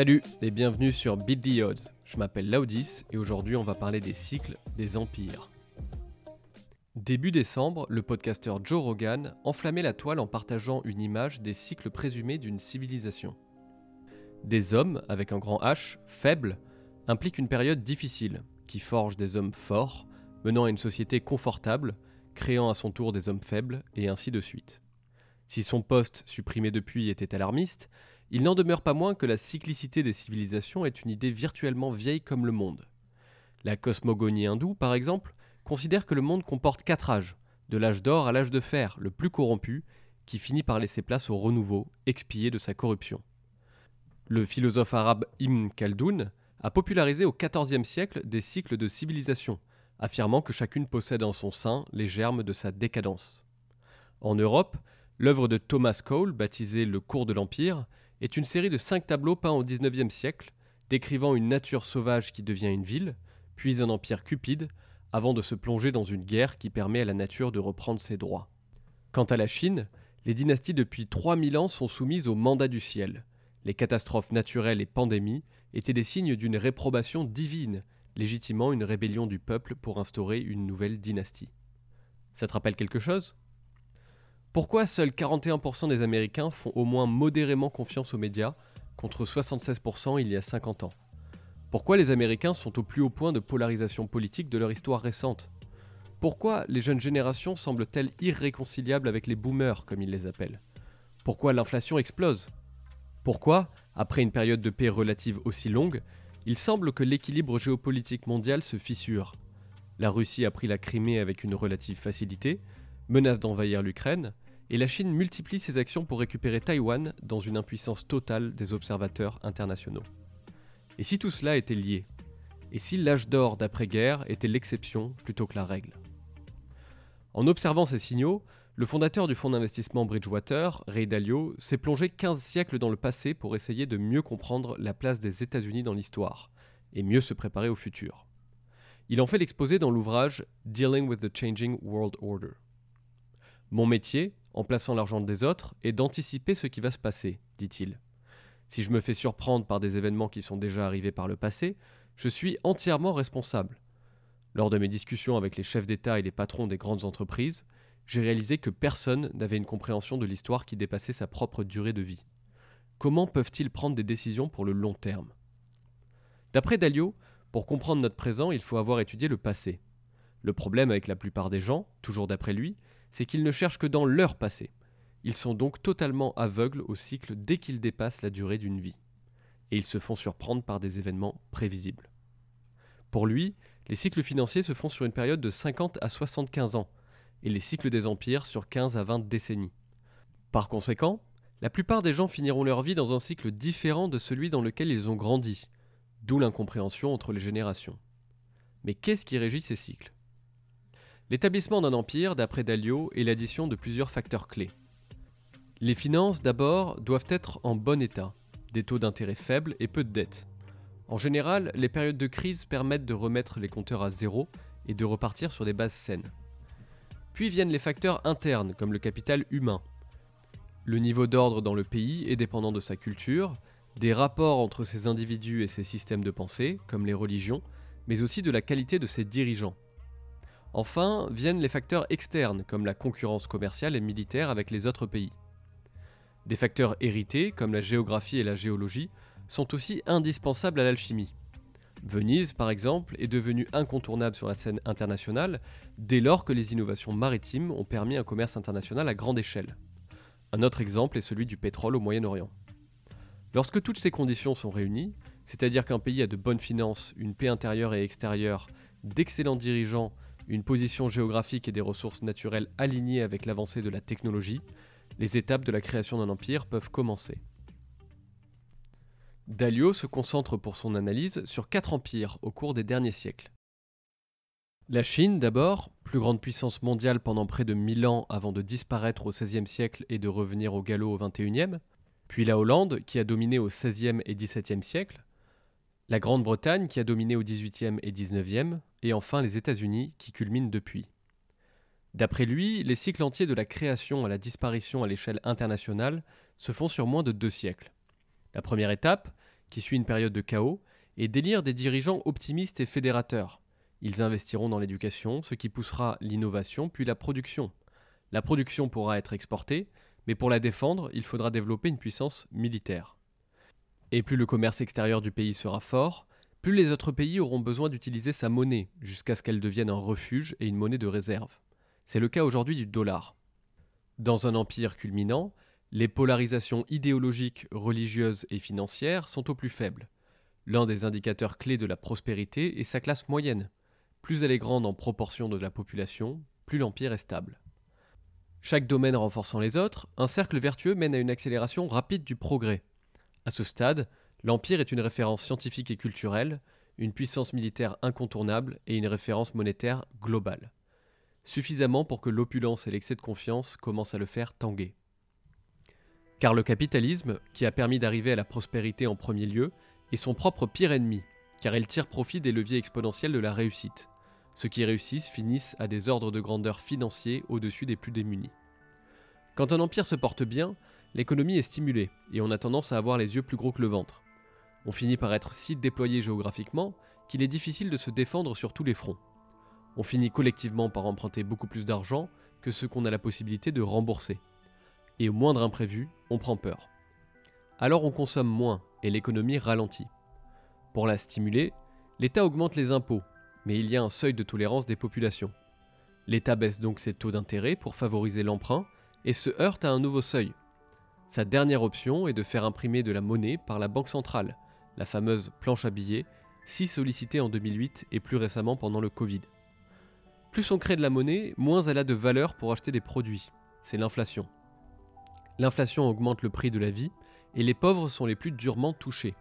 Salut et bienvenue sur Beat the Odds. Je m'appelle Laudis et aujourd'hui on va parler des cycles des empires. Début décembre, le podcasteur Joe Rogan enflammait la toile en partageant une image des cycles présumés d'une civilisation. Des hommes, avec un grand H, faibles, impliquent une période difficile, qui forge des hommes forts, menant à une société confortable, créant à son tour des hommes faibles, et ainsi de suite. Si son poste, supprimé depuis, était alarmiste, il n'en demeure pas moins que la cyclicité des civilisations est une idée virtuellement vieille comme le monde. La cosmogonie hindoue, par exemple, considère que le monde comporte quatre âges, de l'âge d'or à l'âge de fer, le plus corrompu, qui finit par laisser place au renouveau, expié de sa corruption. Le philosophe arabe Ibn Khaldoun a popularisé au XIVe siècle des cycles de civilisation, affirmant que chacune possède en son sein les germes de sa décadence. En Europe, l'œuvre de Thomas Cole, baptisée Le cours de l'Empire, est une série de cinq tableaux peints au XIXe siècle, décrivant une nature sauvage qui devient une ville, puis un empire cupide, avant de se plonger dans une guerre qui permet à la nature de reprendre ses droits. Quant à la Chine, les dynasties depuis 3000 ans sont soumises au mandat du ciel. Les catastrophes naturelles et pandémies étaient des signes d'une réprobation divine, légitimant une rébellion du peuple pour instaurer une nouvelle dynastie. Ça te rappelle quelque chose? Pourquoi seuls 41% des Américains font au moins modérément confiance aux médias, contre 76% il y a 50 ans? Pourquoi les Américains sont au plus haut point de polarisation politique de leur histoire récente? Pourquoi les jeunes générations semblent-elles irréconciliables avec les boomers, comme ils les appellent? Pourquoi l'inflation explose? Pourquoi, après une période de paix relative aussi longue, il semble que l'équilibre géopolitique mondial se fissure? La Russie a pris la Crimée avec une relative facilité, menace d'envahir l'Ukraine, et la Chine multiplie ses actions pour récupérer Taïwan dans une impuissance totale des observateurs internationaux. Et si tout cela était lié Et si l'âge d'or d'après-guerre était l'exception plutôt que la règle? En observant ces signaux, le fondateur du fonds d'investissement Bridgewater, Ray Dalio, s'est plongé 15 siècles dans le passé pour essayer de mieux comprendre la place des États-Unis dans l'histoire et mieux se préparer au futur. Il en fait l'exposé dans l'ouvrage Dealing with the Changing World Order. Mon métier, en plaçant l'argent des autres, est d'anticiper ce qui va se passer, dit-il. Si je me fais surprendre par des événements qui sont déjà arrivés par le passé, je suis entièrement responsable. Lors de mes discussions avec les chefs d'État et les patrons des grandes entreprises, j'ai réalisé que personne n'avait une compréhension de l'histoire qui dépassait sa propre durée de vie. Comment peuvent-ils prendre des décisions pour le long terme? D'après Dalio, pour comprendre notre présent, il faut avoir étudié le passé. Le problème avec la plupart des gens, toujours d'après lui, c'est qu'ils ne cherchent que dans leur passé. Ils sont donc totalement aveugles au cycle dès qu'ils dépassent la durée d'une vie. Et ils se font surprendre par des événements prévisibles. Pour lui, les cycles financiers se font sur une période de 50 à 75 ans, et les cycles des empires sur 15 à 20 décennies. Par conséquent, la plupart des gens finiront leur vie dans un cycle différent de celui dans lequel ils ont grandi, d'où l'incompréhension entre les générations. Mais qu'est-ce qui régit ces cycles? L'établissement d'un empire, d'après Dalio, est l'addition de plusieurs facteurs clés. Les finances, d'abord, doivent être en bon état, des taux d'intérêt faibles et peu de dettes. En général, les périodes de crise permettent de remettre les compteurs à zéro et de repartir sur des bases saines. Puis viennent les facteurs internes, comme le capital humain. Le niveau d'ordre dans le pays est dépendant de sa culture, des rapports entre ses individus et ses systèmes de pensée, comme les religions, mais aussi de la qualité de ses dirigeants. Enfin, viennent les facteurs externes, comme la concurrence commerciale et militaire avec les autres pays. Des facteurs hérités, comme la géographie et la géologie, sont aussi indispensables à l'alchimie. Venise, par exemple, est devenue incontournable sur la scène internationale dès lors que les innovations maritimes ont permis un commerce international à grande échelle. Un autre exemple est celui du pétrole au Moyen-Orient. Lorsque toutes ces conditions sont réunies, c'est-à-dire qu'un pays a de bonnes finances, une paix intérieure et extérieure, d'excellents dirigeants, une position géographique et des ressources naturelles alignées avec l'avancée de la technologie, les étapes de la création d'un empire peuvent commencer. Dalio se concentre pour son analyse sur quatre empires au cours des derniers siècles. La Chine d'abord, plus grande puissance mondiale pendant près de 1000 ans avant de disparaître au XVIe siècle et de revenir au galop au XXIe, puis la Hollande qui a dominé au XVIe et XVIIe siècle, la Grande-Bretagne qui a dominé au XVIIIe et XIXe, et enfin les États-Unis qui culminent depuis. D'après lui, les cycles entiers de la création à la disparition à l'échelle internationale se font sur moins de deux siècles. La première étape, qui suit une période de chaos, et d'élire des dirigeants optimistes et fédérateurs. Ils investiront dans l'éducation, ce qui poussera l'innovation puis la production. La production pourra être exportée, mais pour la défendre, il faudra développer une puissance militaire. Et plus le commerce extérieur du pays sera fort, plus les autres pays auront besoin d'utiliser sa monnaie, jusqu'à ce qu'elle devienne un refuge et une monnaie de réserve. C'est le cas aujourd'hui du dollar. Dans un empire culminant, les polarisations idéologiques, religieuses et financières sont au plus faibles. L'un des indicateurs clés de la prospérité est sa classe moyenne. Plus elle est grande en proportion de la population, plus l'empire est stable. Chaque domaine renforçant les autres, un cercle vertueux mène à une accélération rapide du progrès. À ce stade, l'Empire est une référence scientifique et culturelle, une puissance militaire incontournable et une référence monétaire globale. Suffisamment pour que l'opulence et l'excès de confiance commencent à le faire tanguer. Car le capitalisme, qui a permis d'arriver à la prospérité en premier lieu, est son propre pire ennemi, car il tire profit des leviers exponentiels de la réussite. Ceux qui réussissent finissent à des ordres de grandeur financiers au-dessus des plus démunis. Quand un empire se porte bien, l'économie est stimulée et on a tendance à avoir les yeux plus gros que le ventre. On finit par être si déployé géographiquement qu'il est difficile de se défendre sur tous les fronts. On finit collectivement par emprunter beaucoup plus d'argent que ce qu'on a la possibilité de rembourser. Et au moindre imprévu, on prend peur. Alors on consomme moins et l'économie ralentit. Pour la stimuler, l'État augmente les impôts, mais il y a un seuil de tolérance des populations. L'État baisse donc ses taux d'intérêt pour favoriser l'emprunt et se heurte à un nouveau seuil. Sa dernière option est de faire imprimer de la monnaie par la Banque centrale, la fameuse planche à billets, si sollicitée en 2008 et plus récemment pendant le Covid. Plus on crée de la monnaie, moins elle a de valeur pour acheter des produits. C'est l'inflation. L'inflation augmente le prix de la vie et les pauvres sont les plus durement touchés.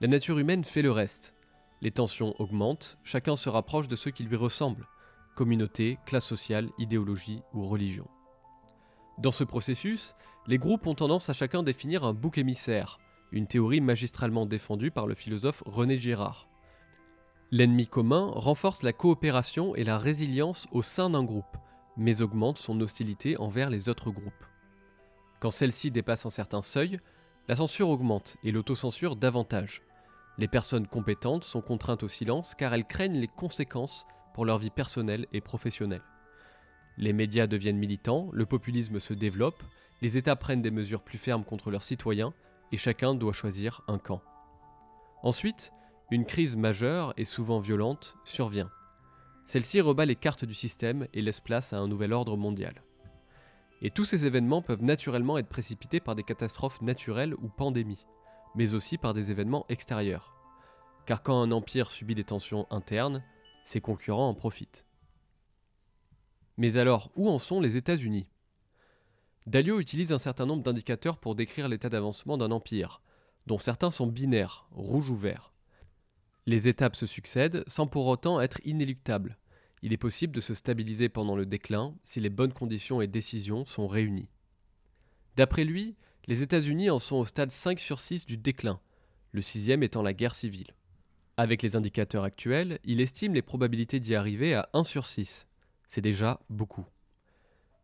La nature humaine fait le reste. Les tensions augmentent, chacun se rapproche de ceux qui lui ressemblent communauté, classe sociale, idéologie ou religion. Dans ce processus, les groupes ont tendance à chacun définir un bouc émissaire, une théorie magistralement défendue par le philosophe René Girard. L'ennemi commun renforce la coopération et la résilience au sein d'un groupe, mais augmente son hostilité envers les autres groupes. Quand celle-ci dépasse un certain seuil, la censure augmente et l'autocensure davantage. Les personnes compétentes sont contraintes au silence car elles craignent les conséquences pour leur vie personnelle et professionnelle. Les médias deviennent militants, le populisme se développe, les États prennent des mesures plus fermes contre leurs citoyens et chacun doit choisir un camp. Ensuite, une crise majeure et souvent violente survient. Celle-ci rebat les cartes du système et laisse place à un nouvel ordre mondial. Et tous ces événements peuvent naturellement être précipités par des catastrophes naturelles ou pandémies, mais aussi par des événements extérieurs. Car quand un empire subit des tensions internes, ses concurrents en profitent. Mais alors, où en sont les États-Unis? Dalio utilise un certain nombre d'indicateurs pour décrire l'état d'avancement d'un empire, dont certains sont binaires, rouge ou vert. Les étapes se succèdent sans pour autant être inéluctables, il est possible de se stabiliser pendant le déclin si les bonnes conditions et décisions sont réunies. D'après lui, les États-Unis en sont au stade 5 sur 6 du déclin, le sixième étant la guerre civile. Avec les indicateurs actuels, il estime les probabilités d'y arriver à 1 sur 6. C'est déjà beaucoup.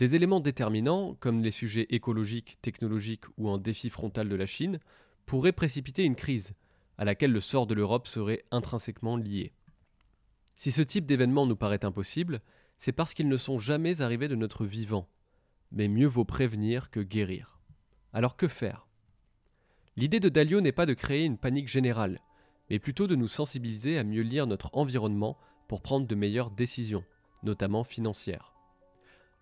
Des éléments déterminants, comme les sujets écologiques, technologiques ou un défi frontal de la Chine, pourraient précipiter une crise, à laquelle le sort de l'Europe serait intrinsèquement lié. Si ce type d'événement nous paraît impossible, c'est parce qu'ils ne sont jamais arrivés de notre vivant. Mais mieux vaut prévenir que guérir. Alors que faire? L'idée de Dalio n'est pas de créer une panique générale, mais plutôt de nous sensibiliser à mieux lire notre environnement pour prendre de meilleures décisions, notamment financières.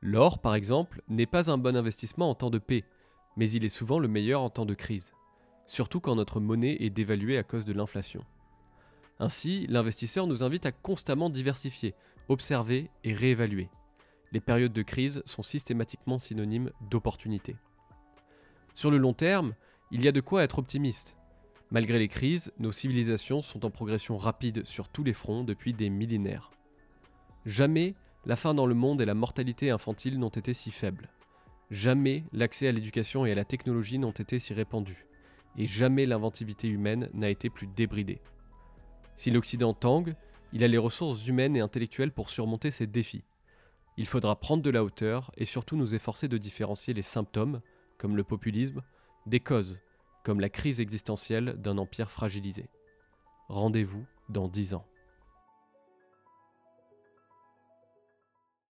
L'or, par exemple, n'est pas un bon investissement en temps de paix, mais il est souvent le meilleur en temps de crise, surtout quand notre monnaie est dévaluée à cause de l'inflation. Ainsi, l'investisseur nous invite à constamment diversifier, observer et réévaluer. Les périodes de crise sont systématiquement synonymes d'opportunité. Sur le long terme, il y a de quoi être optimiste. Malgré les crises, nos civilisations sont en progression rapide sur tous les fronts depuis des millénaires. Jamais la faim dans le monde et la mortalité infantile n'ont été si faibles. Jamais l'accès à l'éducation et à la technologie n'ont été si répandus. Et jamais l'inventivité humaine n'a été plus débridée. Si l'Occident tangue, il a les ressources humaines et intellectuelles pour surmonter ces défis. Il faudra prendre de la hauteur et surtout nous efforcer de différencier les symptômes, comme le populisme, des causes, comme la crise existentielle d'un empire fragilisé. Rendez-vous dans 10 ans.